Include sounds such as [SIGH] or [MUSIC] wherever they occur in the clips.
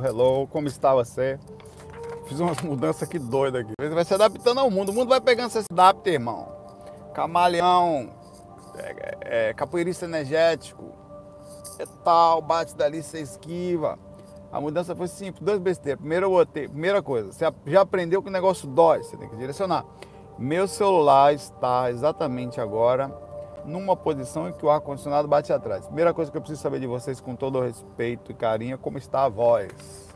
Hello, como está você? Fiz umas mudanças aqui doidas aqui. Vai se adaptando ao mundo. O mundo vai pegando, você se adapta, irmão. Camaleão, é, é, capoeirista energético, é tal, bate dali, você esquiva. A mudança foi simples, duas besteiras. Primeiro eu primeira coisa, você já aprendeu que o negócio dói, você tem que direcionar. Meu celular está exatamente agora numa posição em que o ar-condicionado bate atrás. Primeira coisa que eu preciso saber de vocês, com todo respeito e carinho, é como está a voz.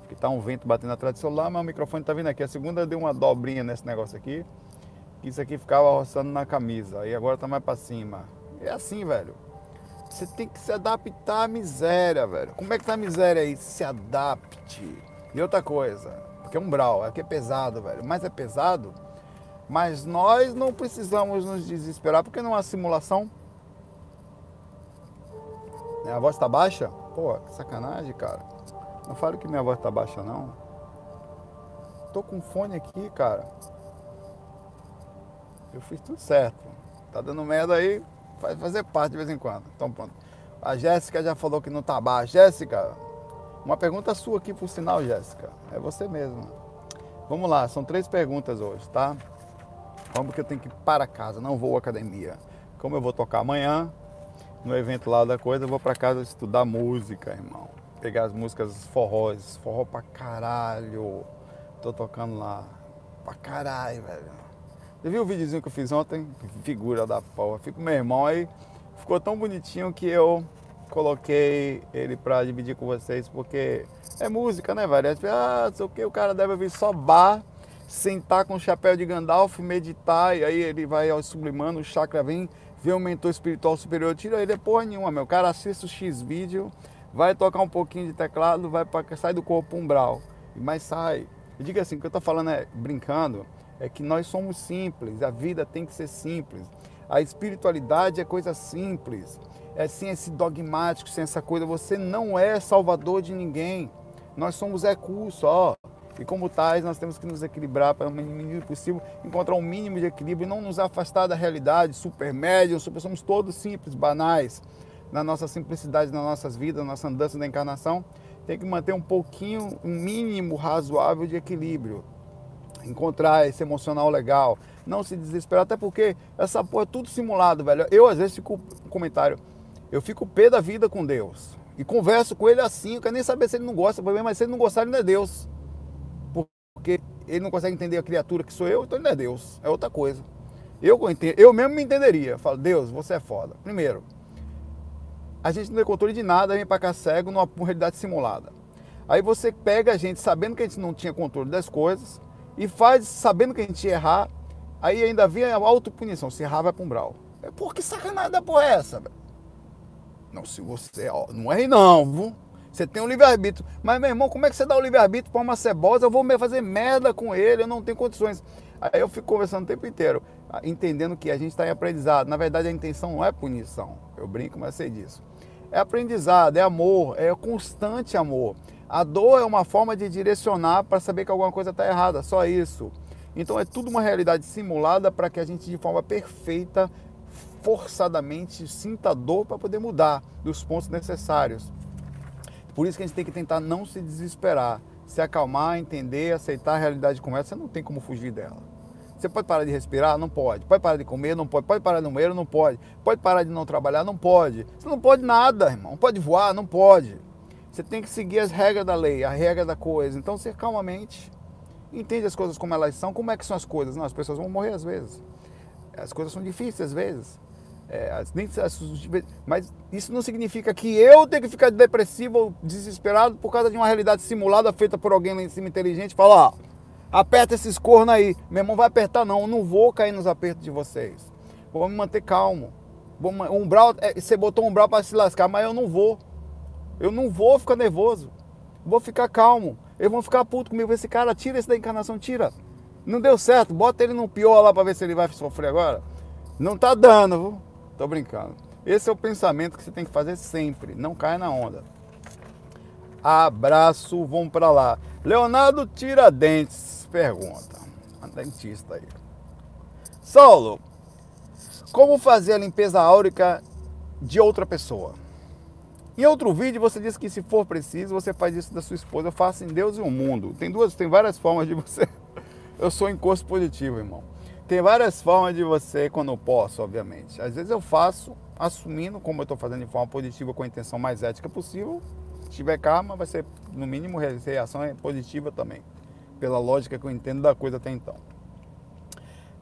Porque está um vento batendo atrás do celular, mas o microfone está vindo aqui. A segunda deu uma dobrinha nesse negócio aqui, que isso aqui ficava roçando na camisa. Aí agora está mais para cima. É assim, velho. Você tem que se adaptar à miséria, velho. Como é que tá a miséria aí? Se adapte. E outra coisa, porque é um brau, aqui é pesado, velho. Mas é pesado mas nós não precisamos nos desesperar porque não há simulação. Minha voz está baixa? Pô, que sacanagem, cara. Não falo que minha voz está baixa, não. Tô com fone aqui, cara. Eu fiz tudo certo. Tá dando merda aí, vai fazer parte de vez em quando. Então pronto. A Jéssica já falou que não tá baixo. Jéssica, uma pergunta sua aqui por sinal, Jéssica. É você mesmo. Vamos lá, são três perguntas hoje, tá? Vamos porque eu tenho que ir para casa, não vou à academia. Como eu vou tocar amanhã, no evento lá da coisa, eu vou para casa estudar música, irmão. Pegar as músicas forrós, forró pra caralho. Tô tocando lá. Pra caralho, velho. Você viu o videozinho que eu fiz ontem? Figura da porra. Fico meu irmão aí. Ficou tão bonitinho que eu coloquei ele pra dividir com vocês, porque é música, né, velho? Ah, sei o que, o cara deve ouvir só bar sentar com o chapéu de Gandalf, meditar, e aí ele vai ao sublimando, o chakra vem, vê o mentor espiritual superior, tira ele é porra nenhuma, meu. O cara assiste o X vídeo, vai tocar um pouquinho de teclado, vai para sai do corpo umbral, mas sai. Eu digo assim, o que eu estou falando é brincando, é que nós somos simples, a vida tem que ser simples. A espiritualidade é coisa simples. É sem esse dogmático, sem essa coisa. Você não é salvador de ninguém. Nós somos recurso, ó. E como tais, nós temos que nos equilibrar para o mínimo possível, encontrar um mínimo de equilíbrio e não nos afastar da realidade, super médio, super, somos todos simples, banais, na nossa simplicidade, nas nossas vidas, na nossa andança da encarnação. Tem que manter um pouquinho, um mínimo razoável de equilíbrio. Encontrar esse emocional legal, não se desesperar, até porque essa porra é tudo simulado, velho. Eu às vezes fico, um comentário, eu fico pé da vida com Deus. E converso com ele assim, eu quero nem saber se ele não gosta, mas se ele não gostar, ele não é Deus porque ele não consegue entender a criatura que sou eu, então ele não é Deus, é outra coisa. Eu, eu mesmo me entenderia, falo, Deus, você é foda. Primeiro, a gente não tem controle de nada, vem para cá cego numa realidade simulada. Aí você pega a gente sabendo que a gente não tinha controle das coisas e faz sabendo que a gente ia errar, aí ainda vem a autopunição, se errar vai para um brau. É por que sacanagem da porra é essa, velho? Não, se você, ó, não erre não, viu? Você tem um livre-arbítrio. Mas, meu irmão, como é que você dá o livre-arbítrio para uma cebosa? Eu vou fazer merda com ele, eu não tenho condições. Aí eu fico conversando o tempo inteiro, entendendo que a gente está em aprendizado. Na verdade, a intenção não é punição. Eu brinco, mas sei disso. É aprendizado, é amor, é constante amor. A dor é uma forma de direcionar para saber que alguma coisa está errada, só isso. Então é tudo uma realidade simulada para que a gente, de forma perfeita, forçadamente, sinta dor para poder mudar dos pontos necessários. Por isso que a gente tem que tentar não se desesperar, se acalmar, entender, aceitar a realidade como é. Você não tem como fugir dela. Você pode parar de respirar? Não pode. Pode parar de comer? Não pode. Pode parar de comer? Não pode. Pode parar de não trabalhar? Não pode. Você não pode nada, irmão. Pode voar? Não pode. Você tem que seguir as regras da lei, a regra da coisa. Então, você calmamente entende as coisas como elas são. Como é que são as coisas? Não, as pessoas vão morrer às vezes. As coisas são difíceis às vezes. É, mas isso não significa que eu tenho que ficar depressivo ou desesperado por causa de uma realidade simulada feita por alguém lá em cima inteligente. Fala, ó, aperta esses cornos aí. Meu irmão vai apertar, não. Eu não vou cair nos apertos de vocês. Vou me manter calmo. Vou, um umbral, é, você botou um umbral para se lascar, mas eu não vou. Eu não vou ficar nervoso. Vou ficar calmo. Eles vão ficar puto comigo. Esse cara, tira esse da encarnação, tira. Não deu certo. Bota ele no pior lá para ver se ele vai sofrer agora. Não tá dando, viu? Tô brincando. Esse é o pensamento que você tem que fazer sempre. Não caia na onda. Abraço, vamos para lá. Leonardo Tiradentes pergunta. Um dentista aí. Saulo, como fazer a limpeza áurica de outra pessoa? Em outro vídeo você disse que se for preciso, você faz isso da sua esposa. Eu faço em Deus e o mundo. Tem duas, tem várias formas de você. [LAUGHS] Eu sou encosto positivo, irmão. Tem várias formas de você quando eu posso, obviamente. Às vezes eu faço assumindo, como eu estou fazendo de forma positiva, com a intenção mais ética possível. Se tiver karma, vai ser, no mínimo, reação positiva também. Pela lógica que eu entendo da coisa até então.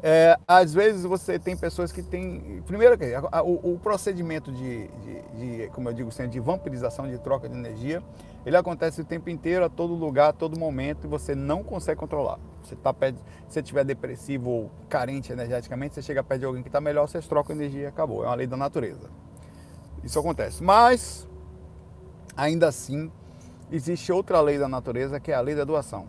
É, às vezes você tem pessoas que têm. Primeiro, o, o procedimento de, de, de, como eu digo sempre, de vampirização, de troca de energia, ele acontece o tempo inteiro, a todo lugar, a todo momento, e você não consegue controlar. Você tá perto, se você estiver depressivo ou carente energeticamente, você chega perto de alguém que está melhor, você troca energia e acabou. É uma lei da natureza. Isso acontece. Mas, ainda assim, existe outra lei da natureza, que é a lei da doação,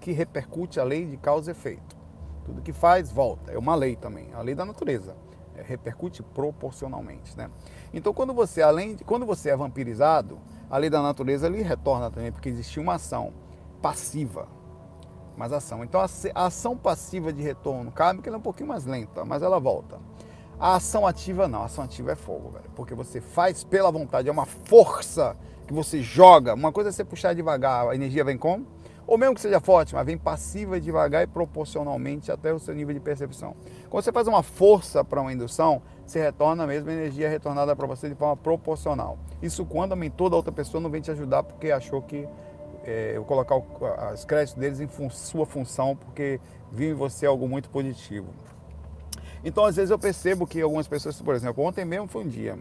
que repercute a lei de causa e efeito. Tudo que faz, volta. É uma lei também, a lei da natureza. É, repercute proporcionalmente, né? Então, quando você, além de, quando você é vampirizado, a lei da natureza lhe retorna também, porque existe uma ação passiva, mas ação. Então, a, ação passiva de retorno kármico é um pouquinho mais lenta, mas ela volta. A ação ativa não, a ação ativa é fogo, velho, porque você faz pela vontade, é uma força que você joga. Uma coisa é você puxar devagar, a energia vem como? ou mesmo que seja forte, mas vem passiva, devagar e proporcionalmente até o seu nível de percepção. Quando você faz uma força para uma indução, você retorna a mesma energia retornada para você de forma proporcional. Isso quando a mentor da outra pessoa não vem te ajudar porque achou que é, eu colocar os créditos deles em fun sua função porque viu em você algo muito positivo. Então, às vezes eu percebo que algumas pessoas, por exemplo, ontem mesmo foi um dia,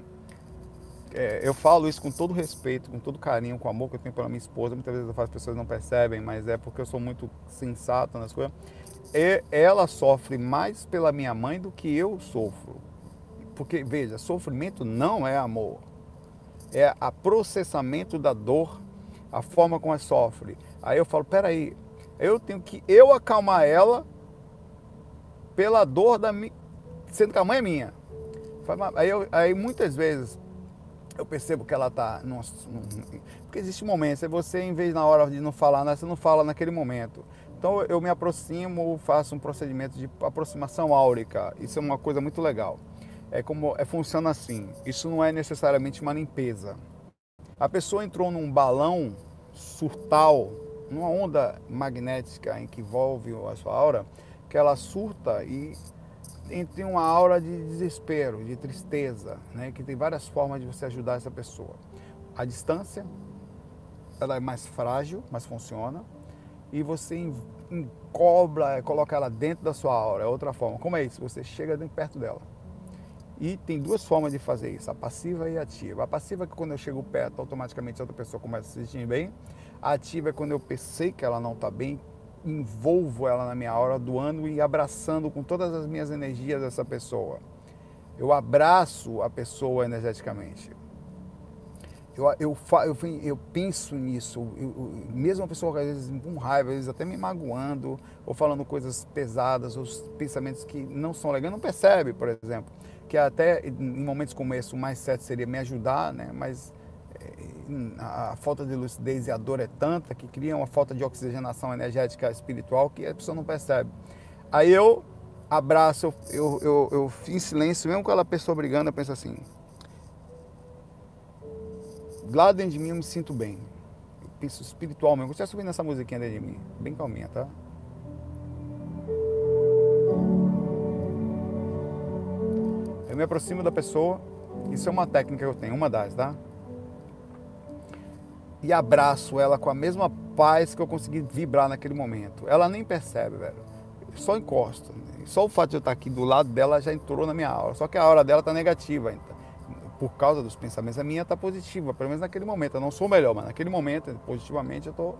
é, eu falo isso com todo respeito, com todo carinho, com amor que eu tenho pela minha esposa. Muitas vezes as pessoas não percebem, mas é porque eu sou muito sensato nas coisas. E ela sofre mais pela minha mãe do que eu sofro. Porque, veja, sofrimento não é amor. É a processamento da dor, a forma como ela sofre. Aí eu falo, peraí, eu tenho que eu acalmar ela pela dor da minha. Sendo que a mãe é minha. Aí, eu, aí muitas vezes eu percebo que ela está. Porque existe momentos, é você, em vez na hora de não falar, você não fala naquele momento. Então eu me aproximo, faço um procedimento de aproximação áurica. Isso é uma coisa muito legal. É como é, funciona assim. Isso não é necessariamente uma limpeza. A pessoa entrou num balão surtal, numa onda magnética em que envolve a sua aura, que ela surta e entre uma aura de desespero, de tristeza, né? que tem várias formas de você ajudar essa pessoa. A distância, ela é mais frágil, mas funciona. E você encobra, coloca ela dentro da sua aura, é outra forma. Como é isso? Você chega perto dela. E tem duas formas de fazer isso, a passiva e a ativa. A passiva é que quando eu chego perto, automaticamente outra pessoa começa a se sentir bem. A ativa é quando eu pensei que ela não está bem, envolvo ela na minha aura, doando e abraçando com todas as minhas energias essa pessoa. Eu abraço a pessoa energeticamente. Eu, eu, eu, eu penso nisso, eu, mesmo a pessoa às vezes com raiva, às vezes até me magoando, ou falando coisas pesadas, ou pensamentos que não são legais, não percebe, por exemplo, que até em momentos como esse o mais certo seria me ajudar, né? mas a falta de lucidez e a dor é tanta que cria uma falta de oxigenação energética espiritual que a pessoa não percebe. Aí eu abraço, eu, eu, eu, eu em silêncio, mesmo com aquela pessoa brigando, eu penso assim, lá dentro de mim eu me sinto bem. Eu penso espiritualmente. Você subindo essa musiquinha dentro de mim, bem calminha, tá? Eu me aproximo da pessoa, isso é uma técnica que eu tenho, uma das, tá? e abraço ela com a mesma paz que eu consegui vibrar naquele momento. Ela nem percebe, velho. Só encosta. Só o fato de eu estar aqui do lado dela já entrou na minha aura. Só que a aura dela está negativa ainda. Por causa dos pensamentos. A minha está positiva, pelo menos naquele momento. Eu não sou melhor, mas naquele momento, positivamente, eu estou.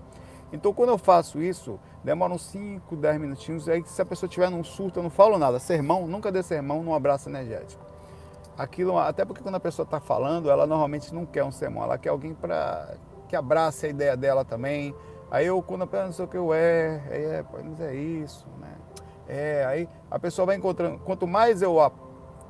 Então, quando eu faço isso, demora uns 5, 10 minutinhos. Aí, se a pessoa tiver num surto, eu não falo nada. Sermão, nunca dê sermão num abraço energético. Aquilo, até porque quando a pessoa está falando, ela normalmente não quer um sermão, ela quer alguém para que abrace a ideia dela também. Aí eu, quando a pessoa não sei o que eu é, é, mas é isso, né? É, aí a pessoa vai encontrando, quanto mais eu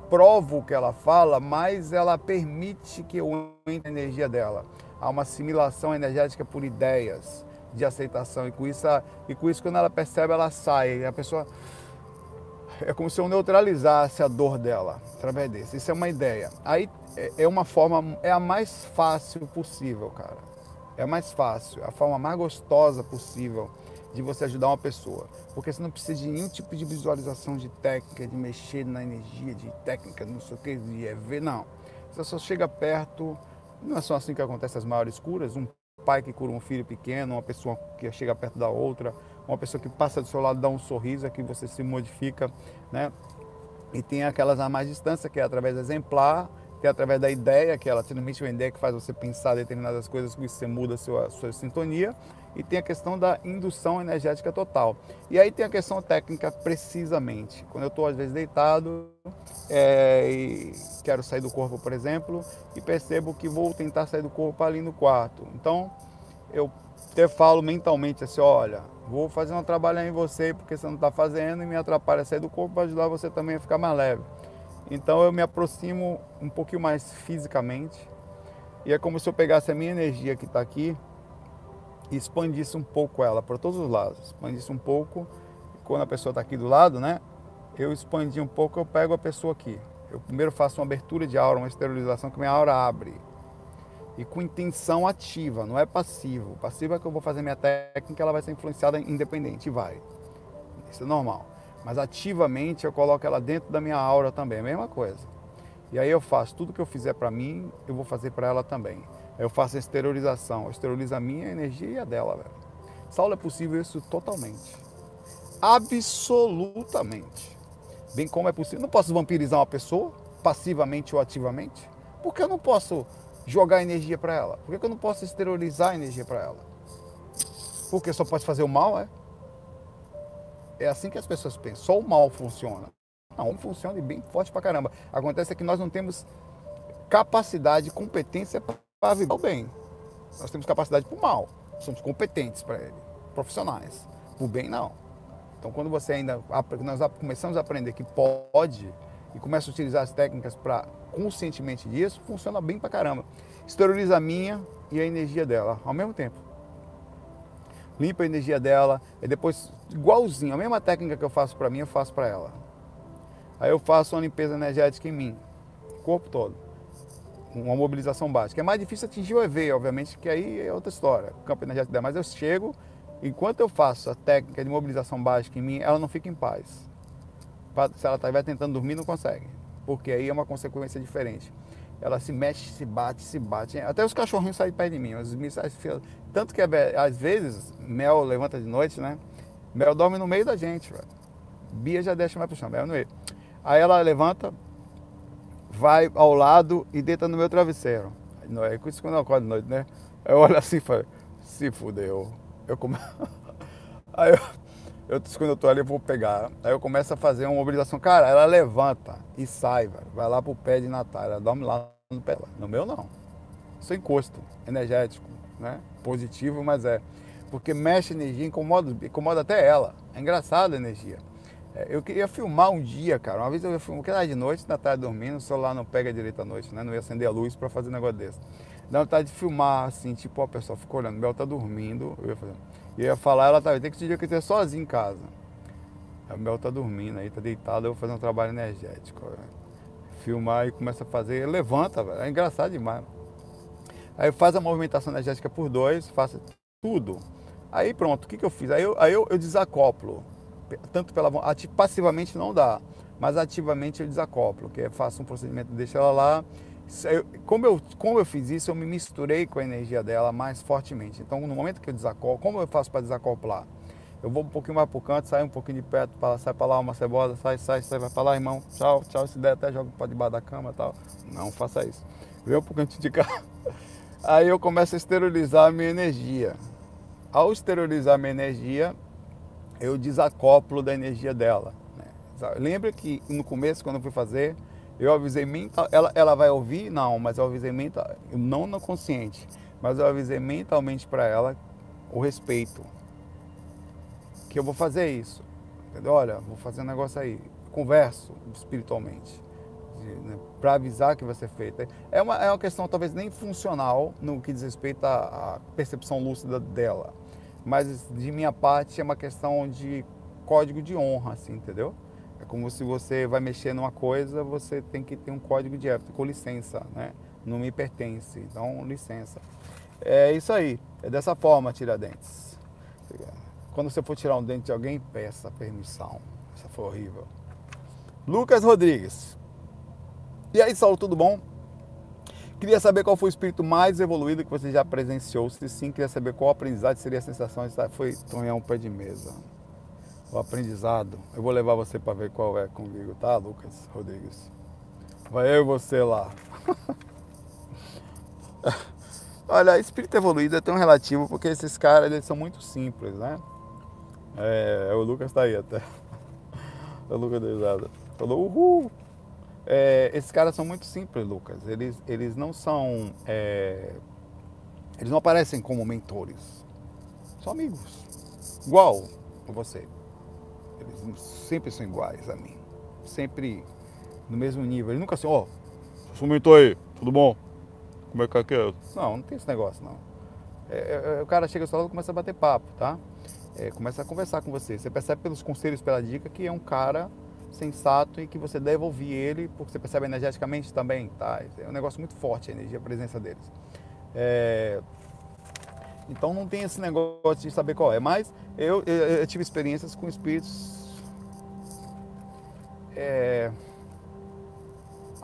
aprovo o que ela fala, mais ela permite que eu entre na energia dela. Há uma assimilação energética por ideias de aceitação e com isso, e com isso quando ela percebe, ela sai. A pessoa é como se eu neutralizasse a dor dela através desse. Isso é uma ideia. Aí é, é uma forma, é a mais fácil possível, cara. É a mais fácil, a forma mais gostosa possível de você ajudar uma pessoa. Porque você não precisa de nenhum tipo de visualização de técnica, de mexer na energia, de técnica, não sei o que, de ver, não. Você só chega perto, não é só assim que acontece as maiores curas, um pai que cura um filho pequeno, uma pessoa que chega perto da outra, uma pessoa que passa do seu lado dá um sorriso, aqui você se modifica, né? E tem aquelas a mais distância, que é através do exemplar, que é através da ideia, que ela transmite uma ideia que faz você pensar determinadas coisas, que você muda a sua, a sua sintonia. E tem a questão da indução energética total. E aí tem a questão técnica precisamente. Quando eu estou às vezes deitado é, e quero sair do corpo, por exemplo, e percebo que vou tentar sair do corpo ali no quarto. Então eu falo mentalmente assim, olha, vou fazer um trabalho em você porque você não está fazendo e me atrapalha sair do corpo para ajudar você também a ficar mais leve. Então eu me aproximo um pouquinho mais fisicamente e é como se eu pegasse a minha energia que está aqui e expandisse um pouco ela para todos os lados. Expandisse um pouco, quando a pessoa está aqui do lado, né? Eu expandi um pouco, eu pego a pessoa aqui. Eu primeiro faço uma abertura de aura, uma esterilização que minha aura abre. E com intenção ativa, não é passivo. Passivo é que eu vou fazer minha técnica, ela vai ser influenciada independente, vai. Isso é normal. Mas ativamente eu coloco ela dentro da minha aura também, a mesma coisa. E aí eu faço tudo que eu fizer para mim, eu vou fazer para ela também. Eu faço a esterilização, eu esterilizo a minha energia e a dela, velho. Saulo é possível isso totalmente. Absolutamente. Bem como é possível. Não posso vampirizar uma pessoa, passivamente ou ativamente. Porque eu não posso jogar energia para ela? Por que eu não posso esterilizar energia para ela? Porque só pode fazer o mal, é? É assim que as pessoas pensam. Só o mal funciona. Não, funciona e bem forte pra caramba. Acontece é que nós não temos capacidade, competência para viver o bem. Nós temos capacidade para o mal. Somos competentes para ele, profissionais. O bem, não. Então, quando você ainda. Nós começamos a aprender que pode e começa a utilizar as técnicas para conscientemente disso, funciona bem pra caramba. Esteriliza a minha e a energia dela ao mesmo tempo. Limpa a energia dela e depois, igualzinho, a mesma técnica que eu faço para mim, eu faço para ela. Aí eu faço uma limpeza energética em mim, corpo todo uma mobilização básica. É mais difícil atingir o EV, obviamente, que aí é outra história, o campo energético. Mas eu chego, enquanto eu faço a técnica de mobilização básica em mim, ela não fica em paz. Se ela estiver tentando dormir, não consegue, porque aí é uma consequência diferente. Ela se mexe, se bate, se bate. Até os cachorrinhos saem perto de mim. Os Tanto que às vezes, Mel levanta de noite, né? Mel dorme no meio da gente. Bia já deixa mais pro chão, Mel no meio. Aí ela levanta, vai ao lado e deita no meu travesseiro. Não é isso quando eu acordo de noite, né? Eu olho assim e falo, se fudeu. Eu come... [LAUGHS] Aí eu, eu, quando eu tô ali, eu vou pegar. Aí eu começo a fazer uma mobilização. Cara, ela levanta e sai, velho. Vai lá pro pé de Natal. Ela dorme lá no pé. No meu, não. Isso é encosto energético, né? Positivo, mas é. Porque mexe energia, incomoda, incomoda até ela. É engraçado a energia. É, eu queria filmar um dia, cara. Uma vez eu ia filmar, que era de noite, na tarde dormindo, o celular não pega direito à noite, né? Não ia acender a luz para fazer um negócio desse. Dá vontade de filmar, assim, tipo, ó, a pessoa ficou olhando, Bel tá dormindo. Eu ia, fazer, eu ia falar, ela tá, tem que esse dia que eu sozinho em casa. O Bel tá dormindo aí, tá deitado, eu vou fazer um trabalho energético. Filmar e começa a fazer, levanta, velho. É engraçado demais. Aí faz a movimentação energética por dois, faça tudo. Aí pronto, o que, que eu fiz? Aí eu, aí eu, eu desacoplo tanto pela passivamente não dá, mas ativamente eu desacoplo, que é faço um procedimento, deixo ela lá. Eu, como, eu, como eu fiz isso, eu me misturei com a energia dela mais fortemente. Então, no momento que eu desacoplo, como eu faço para desacoplar? Eu vou um pouquinho mais para o canto, saio um pouquinho de perto, pra, sai para lá uma cebola, sai, sai, sai, vai para lá, irmão, tchau, tchau, se der até jogo para debaixo da cama tal. Não faça isso. Vem um pouquinho de cá. [LAUGHS] Aí eu começo a esterilizar a minha energia. Ao esterilizar a minha energia, eu desacoplo da energia dela. Né? Lembra que no começo, quando eu fui fazer, eu avisei mental, ela, ela vai ouvir? Não, mas eu avisei mental, não no consciente, mas eu avisei mentalmente para ela o respeito. Que eu vou fazer isso. Entendeu? Olha, vou fazer um negócio aí. Converso espiritualmente. Né, para avisar que vai ser feito. É uma, é uma questão talvez nem funcional no que diz respeito à, à percepção lúcida dela mas de minha parte é uma questão de código de honra, assim, entendeu? É como se você vai mexer numa coisa, você tem que ter um código de ética, com licença, né? Não me pertence, então licença. É isso aí, é dessa forma Tiradentes. Quando você for tirar um dente de alguém, peça permissão. Isso foi horrível. Lucas Rodrigues. E aí, Saulo, tudo bom? Queria saber qual foi o espírito mais evoluído que você já presenciou. Se sim, queria saber qual aprendizado seria a sensação de estar. Foi tonhar um pé de mesa. O aprendizado. Eu vou levar você para ver qual é comigo, tá, Lucas Rodrigues? Vai eu e você lá. [LAUGHS] Olha, espírito evoluído é tão relativo porque esses caras eles são muito simples, né? É, o Lucas tá aí até. [LAUGHS] O Lucas deu Falou, uhul! É, esses caras são muito simples, Lucas. Eles, eles não são. É, eles não aparecem como mentores. São amigos. Igual você. Eles sempre são iguais a mim. Sempre no mesmo nível. Eles nunca são, ó, oh, sou mentor aí, tudo bom? Como é que é? Não, não tem esse negócio, não. É, é, é o cara chega salão e começa a bater papo, tá? É, começa a conversar com você. Você percebe pelos conselhos, pela dica, que é um cara sensato e que você deve ouvir ele, porque você percebe energeticamente também, tá? É um negócio muito forte a energia, a presença deles. É... Então não tem esse negócio de saber qual é. Mas eu, eu, eu tive experiências com espíritos. É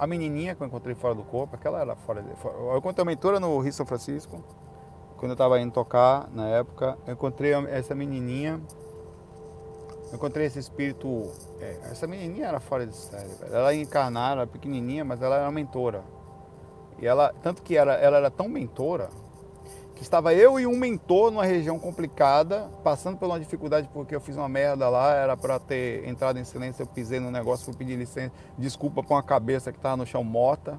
a menininha que eu encontrei fora do corpo, aquela era fora de. Eu encontrei uma mentora no Rio São Francisco, quando eu estava indo tocar na época. Eu encontrei essa menininha. Eu encontrei esse espírito. É, essa menininha era fora de série, velho. Ela encarnada, era pequenininha, mas ela era mentora. E ela, tanto que era, ela era tão mentora Estava eu e um mentor numa região complicada, passando por uma dificuldade porque eu fiz uma merda lá, era para ter entrado em silêncio, eu pisei no negócio, fui pedir licença, desculpa com a cabeça que estava no chão morta.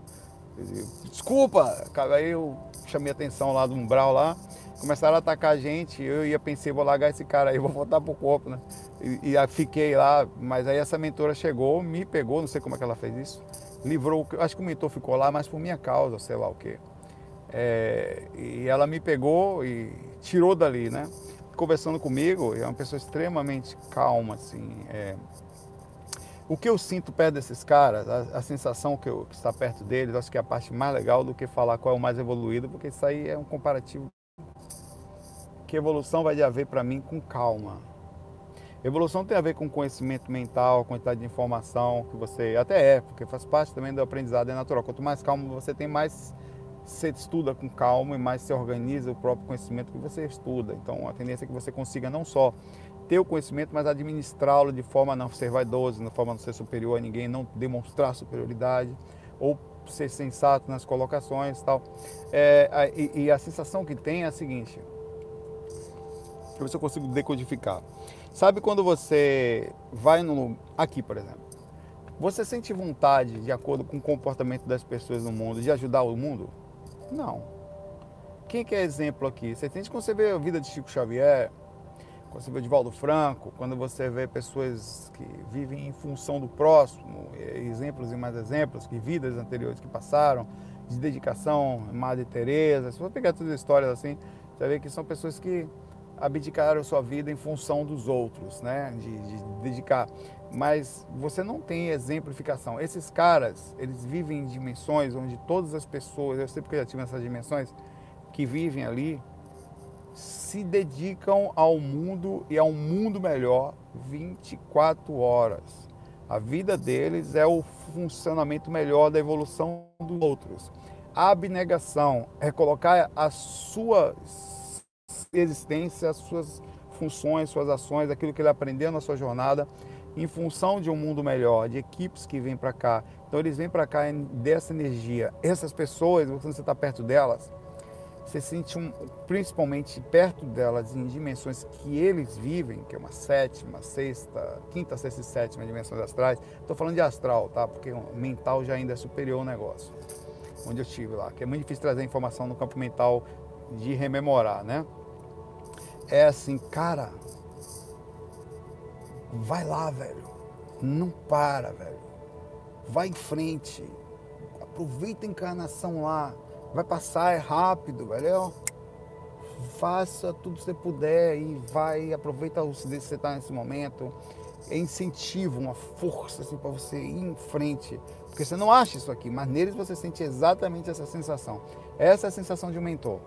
Desculpa! Aí eu chamei a atenção lá do umbral lá, começaram a atacar a gente, eu ia pensei, vou largar esse cara aí, [LAUGHS] vou voltar pro corpo, né? E, e fiquei lá, mas aí essa mentora chegou, me pegou, não sei como é que ela fez isso, livrou, acho que o mentor ficou lá, mas por minha causa, sei lá o quê. É, e ela me pegou e tirou dali, né? Conversando comigo, é uma pessoa extremamente calma, assim. É, o que eu sinto perto desses caras, a, a sensação que, eu, que está perto deles, acho que é a parte mais legal do que falar qual é o mais evoluído, porque isso aí é um comparativo. Que evolução vai haver para mim com calma. Evolução tem a ver com conhecimento mental, quantidade de informação que você até é, porque faz parte também do aprendizado, é natural. Quanto mais calmo você tem, mais você estuda com calma e mais se organiza o próprio conhecimento que você estuda. Então, a tendência é que você consiga não só ter o conhecimento, mas administrá-lo de forma a não ser vaidoso, de forma a não ser superior a ninguém, não demonstrar superioridade, ou ser sensato nas colocações tal. É, e, e, a sensação que tem é a seguinte, deixa eu ver se eu consigo decodificar. Sabe quando você vai no... aqui, por exemplo, você sente vontade, de acordo com o comportamento das pessoas no mundo, de ajudar o mundo? Não. Quem que é exemplo aqui? Você tem quando você vê a vida de Chico Xavier, quando você vê o Divaldo Franco, quando você vê pessoas que vivem em função do próximo, exemplos e mais exemplos, que vidas anteriores que passaram, de dedicação, Madre Teresa, se você pegar todas as histórias assim, você vai ver que são pessoas que abdicaram sua vida em função dos outros, né? De, de, dedicar. Mas você não tem exemplificação. Esses caras, eles vivem em dimensões onde todas as pessoas, eu sei porque já tive essas dimensões, que vivem ali, se dedicam ao mundo e a um mundo melhor 24 horas. A vida deles é o funcionamento melhor da evolução dos outros. A abnegação é colocar as suas existência, suas funções, suas ações, aquilo que ele aprendeu na sua jornada, em função de um mundo melhor, de equipes que vêm para cá. Então eles vêm para cá dessa energia. Essas pessoas, quando você está perto delas, você sente um, principalmente perto delas em dimensões que eles vivem, que é uma sétima, sexta, quinta, sexta e sétima dimensões astrais. Estou falando de astral, tá? Porque mental já ainda é superior ao negócio. Onde eu estive lá, que é muito difícil trazer informação no campo mental de rememorar, né? É assim, cara, vai lá, velho. Não para, velho. Vai em frente. Aproveita a encarnação lá. Vai passar, é rápido, velho. Faça tudo que você puder e vai, aproveita o que você está nesse momento. é incentivo, uma força assim, para você ir em frente. Porque você não acha isso aqui, mas neles você sente exatamente essa sensação. Essa é a sensação de um mentor.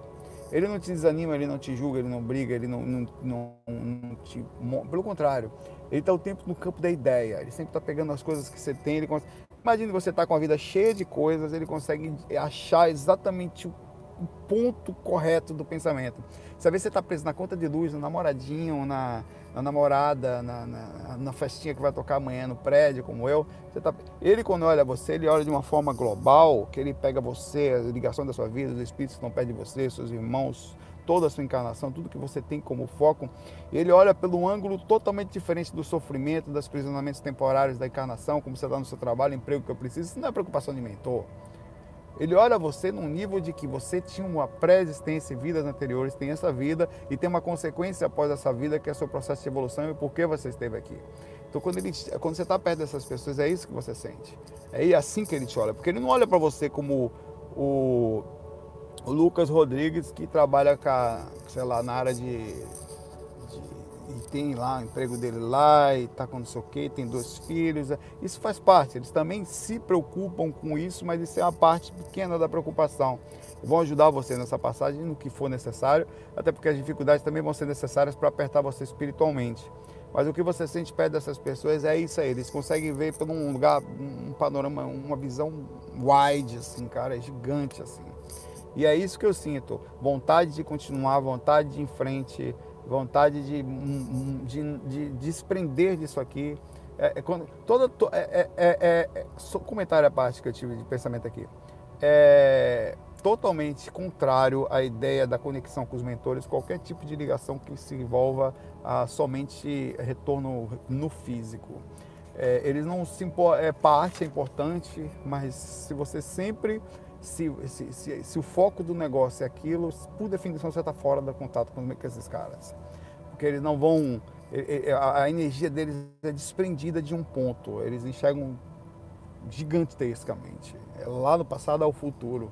Ele não te desanima, ele não te julga, ele não briga, ele não, não, não, não te. Pelo contrário, ele está o tempo no campo da ideia. Ele sempre está pegando as coisas que você tem. Ele Imagine você estar tá com a vida cheia de coisas, ele consegue achar exatamente o ponto correto do pensamento. Se às vezes você está preso na conta de luz, no namoradinho, na, na namorada, na, na, na, festinha que vai tocar amanhã no prédio, como eu, tá... ele quando olha você, ele olha de uma forma global, que ele pega você, a ligação da sua vida, os espíritos que estão perto de você, seus irmãos, toda a sua encarnação, tudo que você tem como foco, ele olha pelo ângulo totalmente diferente do sofrimento, dos prisionamentos temporários da encarnação, como você está no seu trabalho, emprego que eu preciso, isso não é preocupação de mentor. Ele olha você num nível de que você tinha uma pré-existência em vidas anteriores, tem essa vida e tem uma consequência após essa vida, que é seu processo de evolução e por que você esteve aqui. Então, quando, ele, quando você está perto dessas pessoas, é isso que você sente. É assim que ele te olha. Porque ele não olha para você como o, o Lucas Rodrigues, que trabalha com a, sei lá, na área de e tem lá o emprego dele lá e tá com não sei o quê, tem dois filhos. É, isso faz parte, eles também se preocupam com isso, mas isso é uma parte pequena da preocupação. Vão ajudar você nessa passagem no que for necessário, até porque as dificuldades também vão ser necessárias para apertar você espiritualmente. Mas o que você sente perto dessas pessoas é isso aí, eles conseguem ver por um lugar, um panorama, uma visão wide, assim, cara, é gigante, assim. E é isso que eu sinto, vontade de continuar, vontade de ir em frente, vontade de, de, de, desprender disso aqui. É, é, quando, toda, é, é, é, é comentário à parte que eu tive de pensamento aqui. É totalmente contrário à ideia da conexão com os mentores, qualquer tipo de ligação que se envolva a somente retorno no físico. É, eles não se é parte é importante, mas se você sempre se, se, se, se, o foco do negócio é aquilo, por definição você está fora do contato com, esses caras. Porque eles não vão. A energia deles é desprendida de um ponto. Eles enxergam gigantescamente. É lá no passado ao futuro.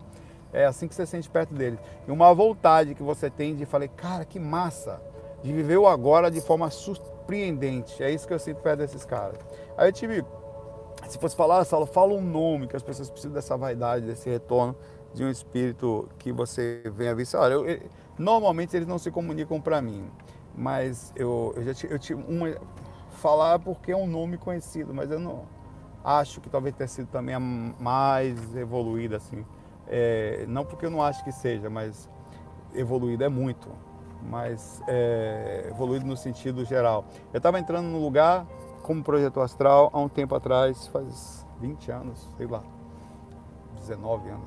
É assim que você sente perto deles. E uma vontade que você tem de falar, cara, que massa! De viver o agora de forma surpreendente. É isso que eu sinto perto desses caras. Aí eu tive se fosse falar, Saulo, fala um nome que as pessoas precisam dessa vaidade, desse retorno de um espírito que você venha ver. Olha, eu, eu, normalmente eles não se comunicam para mim, mas eu, eu já eu tive uma falar porque é um nome conhecido, mas eu não acho que talvez tenha sido também a mais evoluída assim. É, não porque eu não acho que seja, mas evoluída é muito, mas é, evoluído no sentido geral. Eu estava entrando num lugar como projeto astral há um tempo atrás, faz 20 anos, sei lá, 19 anos.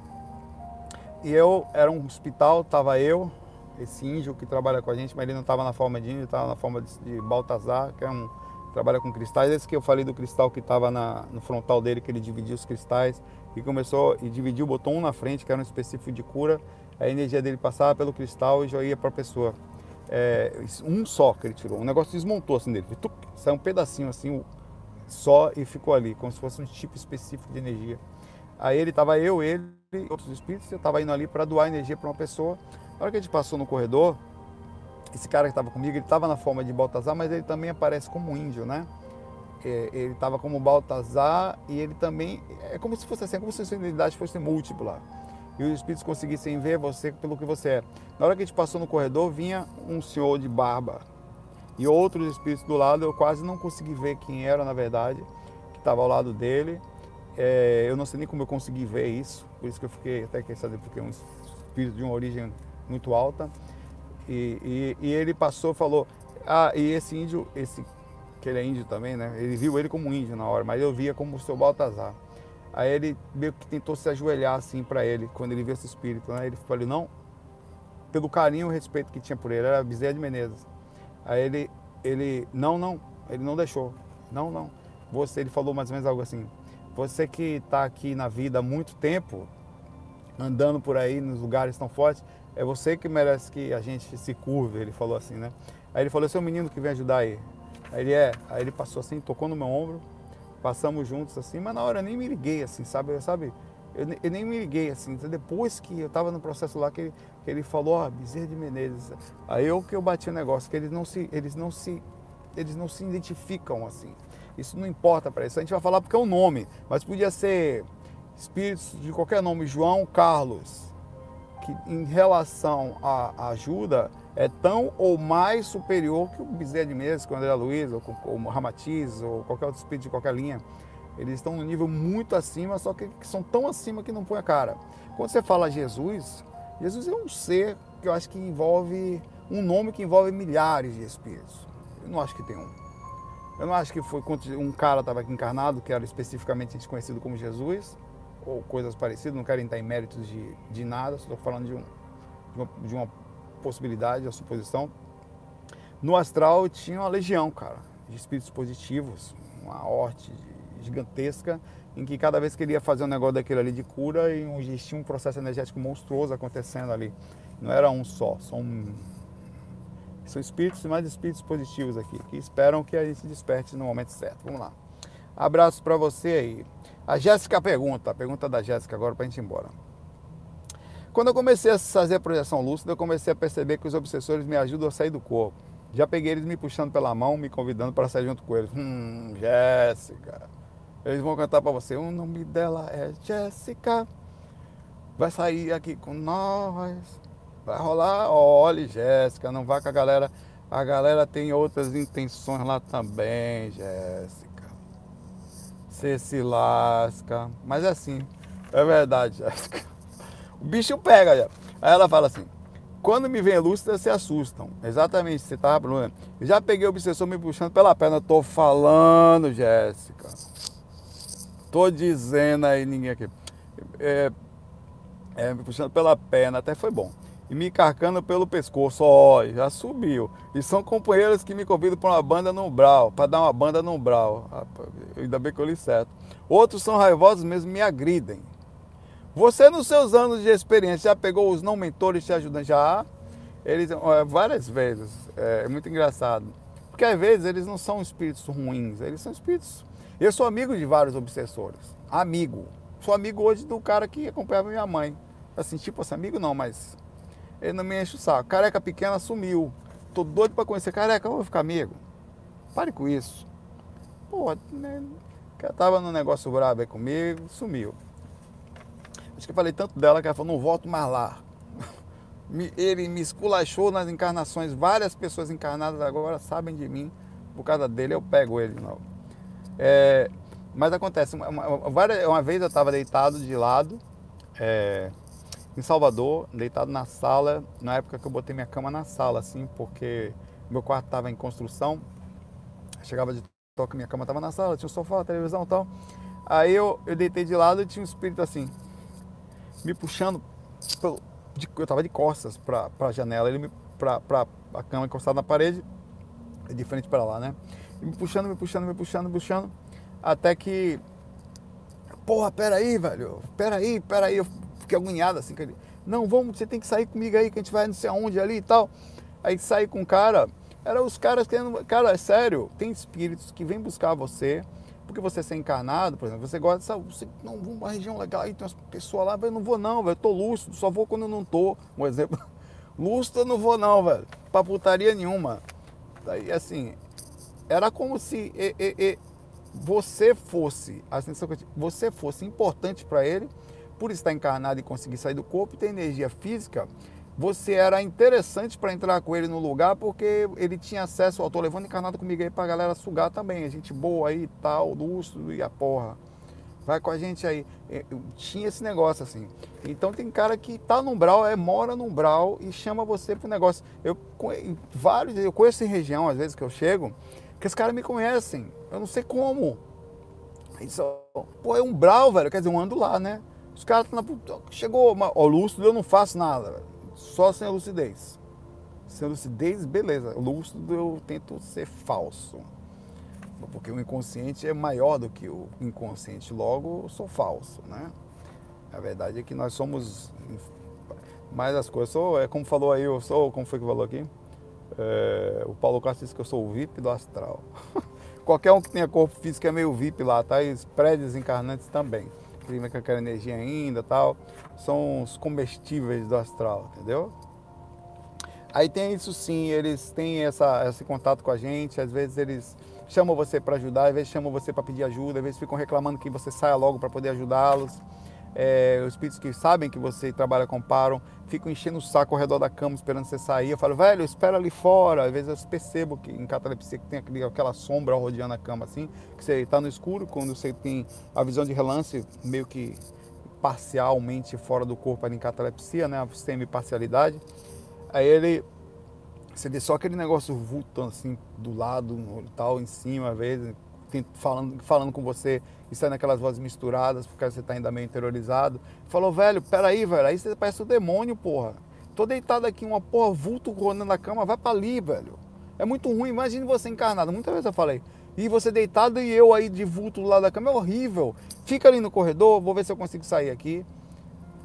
E eu era um hospital, estava eu, esse índio que trabalha com a gente, mas ele não estava na forma de índio, estava na forma de, de Baltazar, que é um trabalha com cristais. Esse que eu falei do cristal que estava no frontal dele, que ele dividia os cristais e começou e dividiu, botou um na frente, que era um específico de cura. A energia dele passava pelo cristal e já ia para a pessoa é, um só que ele tirou. O negócio desmontou assim dele. Tuc, saiu um pedacinho assim só e ficou ali, como se fosse um tipo específico de energia. Aí ele tava eu, ele e outros espíritos, eu tava indo ali para doar energia para uma pessoa. Na hora que a gente passou no corredor, esse cara que estava comigo, ele estava na forma de Baltazar, mas ele também aparece como índio, né? É, ele estava como Baltazar e ele também é como se fosse assim, é como se a sua identidade fosse múltipla e os espíritos conseguissem ver você pelo que você é. Na hora que a gente passou no corredor, vinha um senhor de barba e outros espíritos do lado. Eu quase não consegui ver quem era, na verdade, que estava ao lado dele. É, eu não sei nem como eu consegui ver isso, por isso que eu fiquei até quer saber, porque é um espírito de uma origem muito alta. E, e, e ele passou falou, ah, e esse índio, esse que ele é índio também, né? Ele viu ele como índio na hora, mas eu via como o seu Baltazar. Aí ele meio que tentou se ajoelhar assim para ele, quando ele viu esse espírito. Né? Ele falou, não, pelo carinho e respeito que tinha por ele, era Bezerra de Menezes. Aí ele, ele, não, não, ele não deixou. Não, não. Você, ele falou mais ou menos algo assim. Você que está aqui na vida há muito tempo, andando por aí nos lugares tão fortes, é você que merece que a gente se curve, ele falou assim, né? Aí ele falou, esse é o menino que vem ajudar aí. Aí ele é, aí ele passou assim, tocou no meu ombro, passamos juntos assim, mas na hora eu nem me liguei assim, sabe? Eu, sabe? Eu, eu nem me liguei assim. Então, depois que eu estava no processo lá que ele, que ele falou, ó, oh, Bezerra de Menezes. Aí eu que eu bati o negócio, que eles não se, eles não se eles não se identificam assim. Isso não importa para isso. A gente vai falar porque é um nome, mas podia ser espíritos de qualquer nome, João Carlos, que em relação à ajuda é tão ou mais superior que o Bezerra de Menezes, que o André Luiz, ou, o Ramatiz, ou qualquer outro espírito de qualquer linha. Eles estão no nível muito acima, só que são tão acima que não põe a cara. Quando você fala Jesus, Jesus é um ser que eu acho que envolve um nome que envolve milhares de espíritos. Eu não acho que tem um. Eu não acho que foi um cara estava aqui encarnado, que era especificamente desconhecido como Jesus, ou coisas parecidas, não quero entrar em méritos de, de nada, estou falando de, um, de, uma, de uma possibilidade, uma suposição. No astral tinha uma legião, cara, de espíritos positivos, uma horte gigantesca, em que cada vez que ele ia fazer um negócio daquele ali de cura, existia um processo energético monstruoso acontecendo ali. Não era um só, são, são espíritos e mais espíritos positivos aqui, que esperam que a gente desperte no momento certo. Vamos lá. Abraço para você aí. A Jéssica pergunta, a pergunta da Jéssica agora para a gente ir embora. Quando eu comecei a fazer a projeção lúcida, eu comecei a perceber que os obsessores me ajudam a sair do corpo. Já peguei eles me puxando pela mão, me convidando para sair junto com eles. Hum, Jéssica. Eles vão cantar para você. O nome dela é Jéssica. Vai sair aqui com nós. Vai rolar. Olha, Jéssica, não vá com a galera. A galera tem outras intenções lá também, Jéssica. Você se lasca. Mas é assim. É verdade, Jéssica. O bicho pega já. Aí ela fala assim: quando me vem lúcida, se assustam. Exatamente, você tava falando. Eu já peguei o obsessor me puxando pela perna. Tô falando, Jéssica. Tô dizendo aí, ninguém aqui. É, é, me puxando pela perna, até foi bom. E me carcando pelo pescoço, ó, já subiu. E são companheiros que me convidam para uma banda no Brau, para dar uma banda no Brau. Ainda bem que eu li certo. Outros são raivosos mesmo, me agridem. Você, nos seus anos de experiência, já pegou os não mentores te ajudando? Já? Eles, várias vezes. É, é muito engraçado. Porque às vezes eles não são espíritos ruins, eles são espíritos. Eu sou amigo de vários obsessores. Amigo. Sou amigo hoje do cara que acompanhava minha mãe. Assim, tipo assim, amigo não, mas ele não me enche o saco. Careca pequena sumiu. Tô doido para conhecer careca, eu vou ficar amigo. Pare com isso. Pô, né? Cara tava num negócio brabo aí comigo, sumiu. Acho que eu falei tanto dela que ela falou, não volto mais lá. [LAUGHS] Ele me esculachou nas encarnações. Várias pessoas encarnadas agora sabem de mim. Por causa dele, eu pego ele de novo. É, mas acontece, uma, uma, vez eu estava deitado de lado, é, em Salvador, deitado na sala, na época que eu botei minha cama na sala, assim, porque meu quarto estava em construção. Chegava de toque, minha cama estava na sala, tinha um sofá, televisão e tal. Aí eu, eu deitei de lado e tinha um espírito assim, me puxando, pelo, de, eu estava de costas para a janela, ele me para a cama encostada na parede, de frente para lá, né? E me puxando, me puxando, me puxando, me puxando, até que, porra, peraí, velho, peraí, peraí, eu fiquei agoniado assim, ele, não, vamos, você tem que sair comigo aí, que a gente vai não sei aonde ali e tal. Aí saí com o cara, eram os caras querendo, cara, é sério, tem espíritos que vêm buscar você, porque você ser encarnado, por exemplo, você gosta dessa. Você, não, vou uma região legal, aí tem umas pessoas lá, eu não vou não, velho. Tô lúcido, só vou quando eu não tô. Um exemplo. [LAUGHS] Lúcido eu não vou não, velho. Pra putaria nenhuma. Daí assim, era como se e, e, e, você fosse, a sensação que você fosse importante para ele, por estar encarnado e conseguir sair do corpo e ter energia física você era interessante para entrar com ele no lugar porque ele tinha acesso, ó, tô levando encarnado comigo aí pra galera sugar também, a gente boa aí tal, lúcido e a porra. Vai com a gente aí. É, tinha esse negócio assim. Então tem cara que tá no umbral, é, mora no umbral e chama você pro negócio. Eu vários, eu conheço em região, às vezes que eu chego, que os caras me conhecem. Eu não sei como. Isso, pô, é umbral, velho. Quer dizer, eu ando lá, né? Os caras na Chegou, ó, lúcido, eu não faço nada, velho só sem a lucidez. Sem a lucidez, beleza. Lúcido eu tento ser falso. Porque o inconsciente é maior do que o inconsciente, logo eu sou falso, né? A verdade é que nós somos mais as coisas. Sou, é como falou aí, eu sou, como foi que falou aqui? É, o Paulo Castro disse que eu sou o VIP do astral. [LAUGHS] Qualquer um que tenha corpo físico é meio VIP lá, tá? E os prédios encarnantes também clima com aquela energia ainda tal, são os comestíveis do astral, entendeu? Aí tem isso sim, eles têm essa, esse contato com a gente, às vezes eles chamam você para ajudar, às vezes chamam você para pedir ajuda, às vezes ficam reclamando que você saia logo para poder ajudá-los. É, os espíritos que sabem que você trabalha com paro ficam enchendo o saco ao redor da cama esperando você sair. Eu falo, velho, espera ali fora. Às vezes eu percebo que em catalepsia que tem aquele, aquela sombra rodeando a cama assim, que você está no escuro, quando você tem a visão de relance meio que parcialmente fora do corpo ali em catalepsia, né? A semi-parcialidade. Aí ele você vê só aquele negócio vultando assim do lado, tal, em cima, às vezes, falando, falando com você e saindo aquelas vozes misturadas, porque você está ainda meio interiorizado. Falou, velho, peraí, velho, aí você parece o um demônio, porra. Tô deitado aqui, uma porra, vulto rolando na cama, vai para ali, velho. É muito ruim, imagine você encarnado. Muitas vezes eu falei, e você deitado e eu aí de vulto do lado da cama, é horrível. Fica ali no corredor, vou ver se eu consigo sair aqui.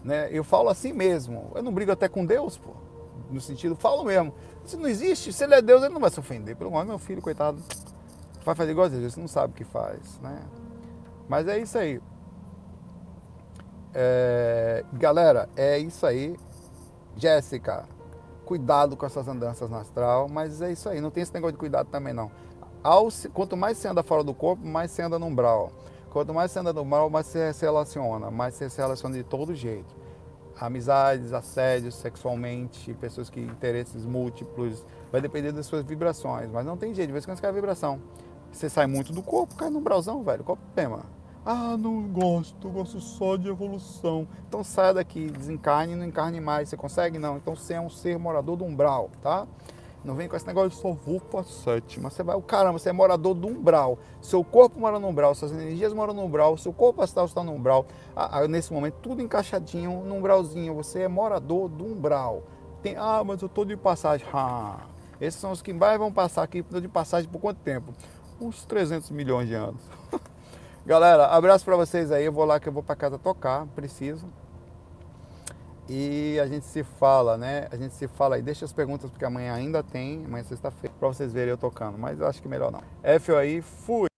Né? Eu falo assim mesmo. Eu não brigo até com Deus, pô. No sentido, falo mesmo. Se não existe, se ele é Deus, ele não vai se ofender. Pelo menos meu filho, coitado, vai fazer igual a você não sabe o que faz, né? Mas é isso aí. É, galera, é isso aí. Jéssica, cuidado com essas andanças no astral, mas é isso aí. Não tem esse negócio de cuidado também, não. Ao, quanto mais você anda fora do corpo, mais você anda no umbral. Quanto mais você anda no umbral, mais você se relaciona. Mais você se relaciona de todo jeito. Amizades, assédios sexualmente, pessoas que interesses múltiplos. Vai depender das suas vibrações. Mas não tem jeito, de vez quando você quer vibração. Você sai muito do corpo, cai no bralzão, velho. Qual o problema? Ah, não gosto, gosto só de evolução. Então saia daqui, desencarne não encarne mais. Você consegue? Não. Então você é um ser morador do umbral, tá? Não vem com esse negócio só vou para sétima. Você vai, o caramba, você é morador do umbral. Seu corpo mora no umbral, suas energias moram no umbral, seu corpo astral está no umbral. Ah, ah, nesse momento, tudo encaixadinho no umbralzinho. Você é morador do umbral. Tem, ah, mas eu tô de passagem. Ah, esses são os que mais vão passar aqui de passagem por quanto tempo? Uns 300 milhões de anos. [LAUGHS] Galera, abraço para vocês aí. Eu vou lá que eu vou para casa tocar, preciso. E a gente se fala, né? A gente se fala aí. Deixa as perguntas porque amanhã ainda tem, amanhã é sexta-feira, para vocês verem eu tocando. Mas eu acho que melhor não. F aí, fui!